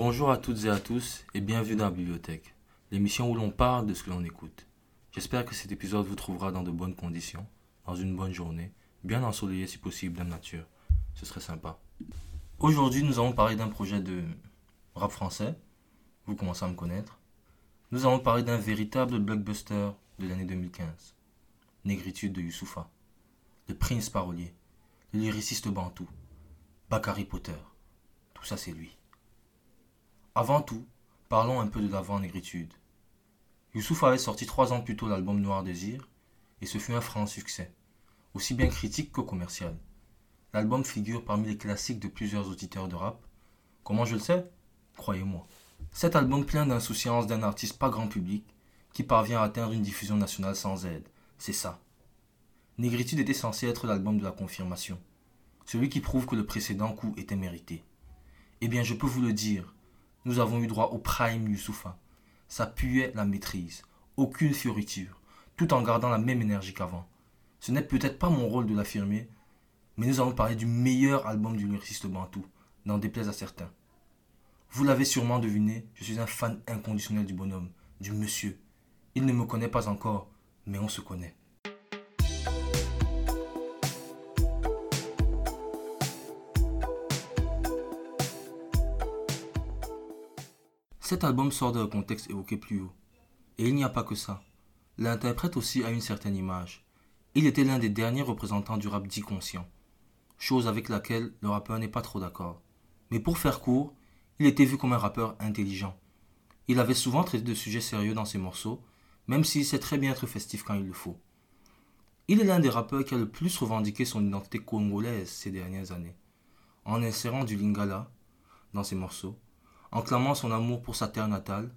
Bonjour à toutes et à tous et bienvenue dans la bibliothèque, l'émission où l'on parle de ce que l'on écoute. J'espère que cet épisode vous trouvera dans de bonnes conditions, dans une bonne journée, bien ensoleillé si possible dans nature. Ce serait sympa. Aujourd'hui, nous allons parler d'un projet de rap français. Vous commencez à me connaître. Nous allons parler d'un véritable blockbuster de l'année 2015. Négritude de Youssoufa. Le prince parolier. Le lyriciste bantou. Bakary Potter. Tout ça, c'est lui. Avant tout, parlons un peu de l'avant-négritude. Youssouf avait sorti trois ans plus tôt l'album Noir Désir, et ce fut un franc succès, aussi bien critique que commercial. L'album figure parmi les classiques de plusieurs auditeurs de rap. Comment je le sais? Croyez-moi. Cet album plein d'insouciance d'un artiste pas grand public, qui parvient à atteindre une diffusion nationale sans aide, c'est ça. Négritude était censé être l'album de la confirmation, celui qui prouve que le précédent coup était mérité. Eh bien, je peux vous le dire, nous avons eu droit au prime Youssoufa. Ça puait la maîtrise, aucune fioriture, tout en gardant la même énergie qu'avant. Ce n'est peut-être pas mon rôle de l'affirmer, mais nous allons parler du meilleur album du lyriciste Bantou, n'en déplaise à certains. Vous l'avez sûrement deviné, je suis un fan inconditionnel du bonhomme, du monsieur. Il ne me connaît pas encore, mais on se connaît. Cet album sort d'un contexte évoqué plus haut. Et il n'y a pas que ça. L'interprète aussi a une certaine image. Il était l'un des derniers représentants du rap dit conscient, chose avec laquelle le rappeur n'est pas trop d'accord. Mais pour faire court, il était vu comme un rappeur intelligent. Il avait souvent traité de sujets sérieux dans ses morceaux, même s'il sait très bien être festif quand il le faut. Il est l'un des rappeurs qui a le plus revendiqué son identité congolaise ces dernières années, en insérant du lingala dans ses morceaux, en clamant son amour pour sa terre natale,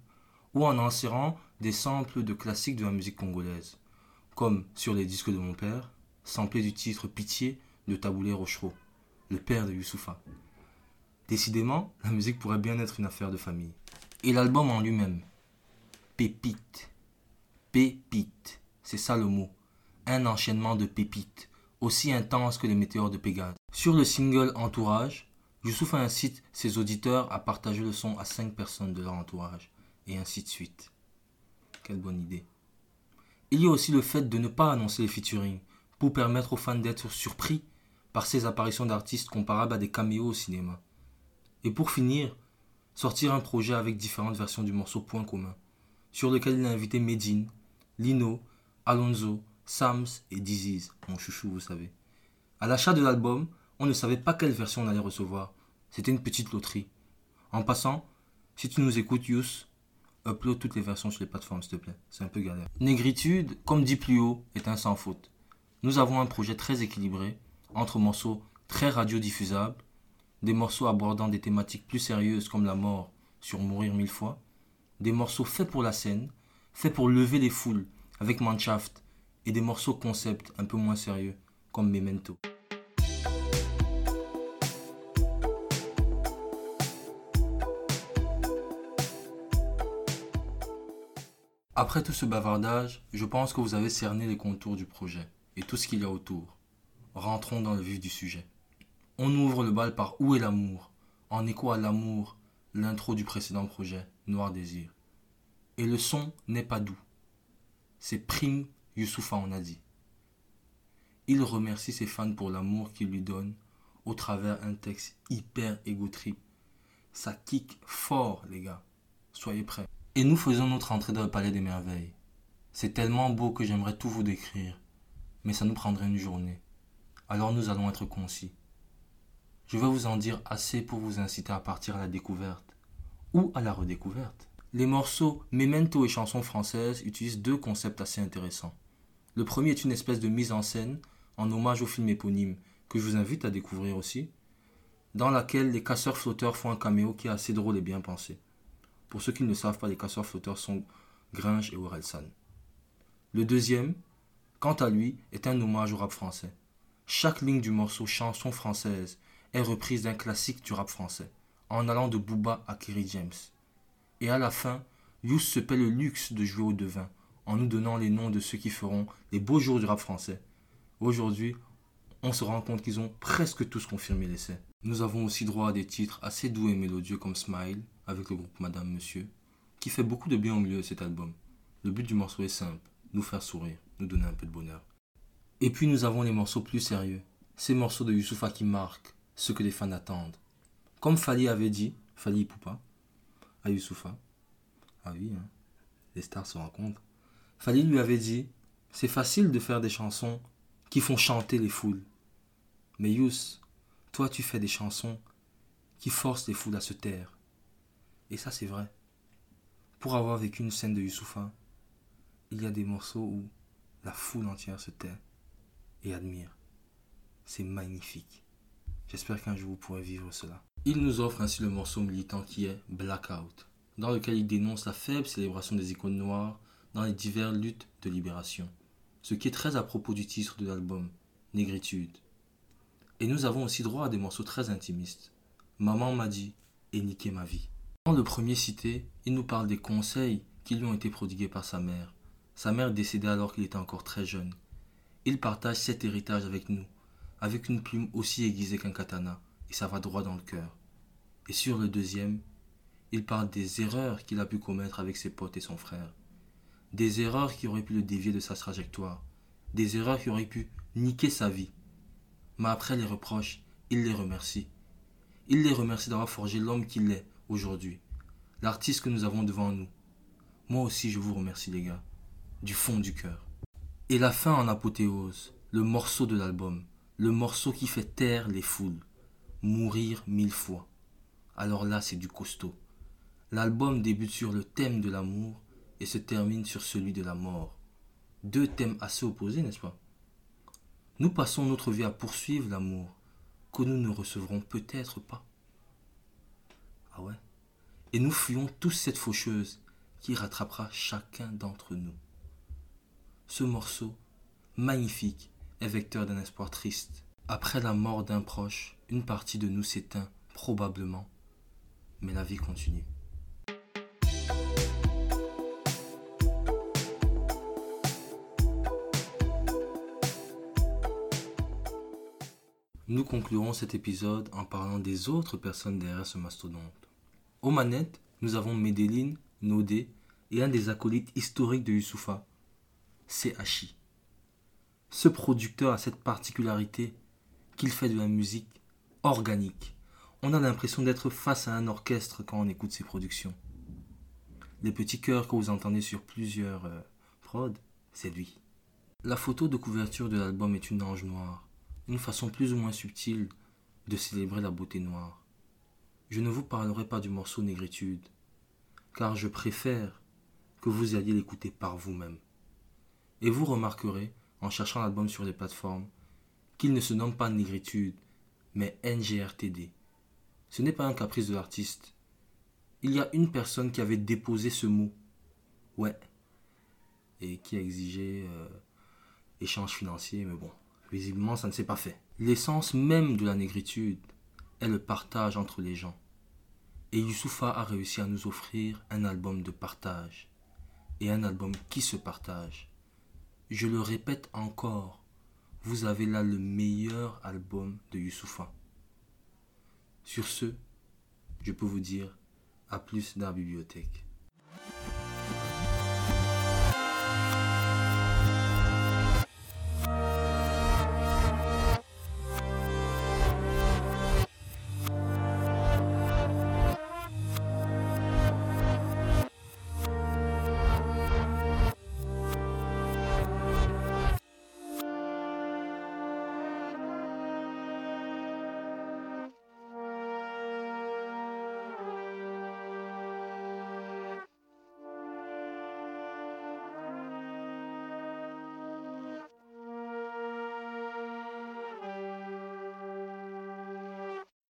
ou en insérant des samples de classiques de la musique congolaise, comme sur les disques de mon père, samplé du titre Pitié de Taboulé Rochereau, le père de Youssoufa. Décidément, la musique pourrait bien être une affaire de famille. Et l'album en lui-même. Pépite. Pépite. C'est ça le mot. Un enchaînement de pépites, aussi intense que les météores de Pégase. Sur le single Entourage, Youssouf incite ses auditeurs à partager le son à 5 personnes de leur entourage, et ainsi de suite. Quelle bonne idée. Il y a aussi le fait de ne pas annoncer les featuring, pour permettre aux fans d'être surpris par ces apparitions d'artistes comparables à des caméos au cinéma. Et pour finir, sortir un projet avec différentes versions du morceau Point commun, sur lequel il a invité Medine, Lino, Alonso, Sams et Diziz, mon chouchou, vous savez. À l'achat de l'album, on ne savait pas quelle version on allait recevoir. C'était une petite loterie. En passant, si tu nous écoutes, Yous, upload toutes les versions sur les plateformes, s'il te plaît. C'est un peu galère. Négritude, comme dit plus haut, est un sans faute. Nous avons un projet très équilibré, entre morceaux très radiodiffusables, des morceaux abordant des thématiques plus sérieuses comme la mort sur Mourir mille fois, des morceaux faits pour la scène, faits pour lever les foules avec Manshaft, et des morceaux concept un peu moins sérieux comme Memento. Après tout ce bavardage, je pense que vous avez cerné les contours du projet et tout ce qu'il y a autour. Rentrons dans le vif du sujet. On ouvre le bal par Où est l'amour? En écho à l'amour, l'intro du précédent projet, Noir Désir. Et le son n'est pas doux. C'est prime Youssoufa en a dit. Il remercie ses fans pour l'amour qu'ils lui donnent au travers un texte hyper égo trip. Ça kick fort, les gars. Soyez prêts. Et nous faisons notre entrée dans le palais des merveilles. C'est tellement beau que j'aimerais tout vous décrire, mais ça nous prendrait une journée. Alors nous allons être concis. Je vais vous en dire assez pour vous inciter à partir à la découverte ou à la redécouverte. Les morceaux Memento et chansons françaises utilisent deux concepts assez intéressants. Le premier est une espèce de mise en scène en hommage au film éponyme que je vous invite à découvrir aussi, dans laquelle les casseurs flotteurs font un caméo qui est assez drôle et bien pensé. Pour ceux qui ne savent pas, les casseurs flotteurs sont Gringe et Orelsan. Le deuxième, quant à lui, est un hommage au rap français. Chaque ligne du morceau Chanson française est reprise d'un classique du rap français, en allant de Booba à Kerry James. Et à la fin, Yous se paie le luxe de jouer au devin, en nous donnant les noms de ceux qui feront les beaux jours du rap français. Aujourd'hui, on se rend compte qu'ils ont presque tous confirmé l'essai. Nous avons aussi droit à des titres assez doux et mélodieux comme Smile, avec le groupe Madame Monsieur, qui fait beaucoup de bien au milieu de cet album. Le but du morceau est simple, nous faire sourire, nous donner un peu de bonheur. Et puis nous avons les morceaux plus sérieux, ces morceaux de Youssoufa qui marquent ce que les fans attendent. Comme Fali avait dit, Fali Poupa, à Youssoufa, ah oui, hein, les stars se rencontrent, Fali lui avait dit, c'est facile de faire des chansons qui font chanter les foules. Mais Youss, toi tu fais des chansons qui forcent les foules à se taire. Et ça c'est vrai. Pour avoir vécu une scène de Youssoufa, il y a des morceaux où la foule entière se tait et admire. C'est magnifique. J'espère qu'un jour vous pourrez vivre cela. Il nous offre ainsi le morceau militant qui est Blackout, dans lequel il dénonce la faible célébration des icônes noires dans les diverses luttes de libération, ce qui est très à propos du titre de l'album, Négritude. Et nous avons aussi droit à des morceaux très intimistes, Maman m'a dit et niqué ma vie. Dans le premier cité, il nous parle des conseils qui lui ont été prodigués par sa mère. Sa mère décédée alors qu'il était encore très jeune. Il partage cet héritage avec nous, avec une plume aussi aiguisée qu'un katana, et ça va droit dans le cœur. Et sur le deuxième, il parle des erreurs qu'il a pu commettre avec ses potes et son frère. Des erreurs qui auraient pu le dévier de sa trajectoire. Des erreurs qui auraient pu niquer sa vie. Mais après les reproches, il les remercie. Il les remercie d'avoir forgé l'homme qu'il est aujourd'hui, l'artiste que nous avons devant nous. Moi aussi, je vous remercie, les gars, du fond du cœur. Et la fin en apothéose, le morceau de l'album, le morceau qui fait taire les foules, mourir mille fois. Alors là, c'est du costaud. L'album débute sur le thème de l'amour et se termine sur celui de la mort. Deux thèmes assez opposés, n'est-ce pas? Nous passons notre vie à poursuivre l'amour, que nous ne recevrons peut-être pas. Ah ouais? Et nous fuyons tous cette faucheuse qui rattrapera chacun d'entre nous. Ce morceau, magnifique, est vecteur d'un espoir triste. Après la mort d'un proche, une partie de nous s'éteint, probablement, mais la vie continue. Nous conclurons cet épisode en parlant des autres personnes derrière ce mastodonte. Aux manettes, nous avons Medellin, Nodé et un des acolytes historiques de Youssoufa, c'est Hachi. Ce producteur a cette particularité qu'il fait de la musique organique. On a l'impression d'être face à un orchestre quand on écoute ses productions. Les petits chœurs que vous entendez sur plusieurs euh, prods, c'est lui. La photo de couverture de l'album est une ange noire une façon plus ou moins subtile de célébrer la beauté noire. Je ne vous parlerai pas du morceau Négritude, car je préfère que vous alliez l'écouter par vous-même. Et vous remarquerez, en cherchant l'album sur les plateformes, qu'il ne se nomme pas Négritude, mais NGRTD. Ce n'est pas un caprice de l'artiste. Il y a une personne qui avait déposé ce mot. Ouais. Et qui a exigé euh, échange financier, mais bon. Visiblement, ça ne s'est pas fait. L'essence même de la négritude est le partage entre les gens. Et Youssoufa a réussi à nous offrir un album de partage. Et un album qui se partage. Je le répète encore, vous avez là le meilleur album de Youssoufa. Sur ce, je peux vous dire à plus dans la bibliothèque.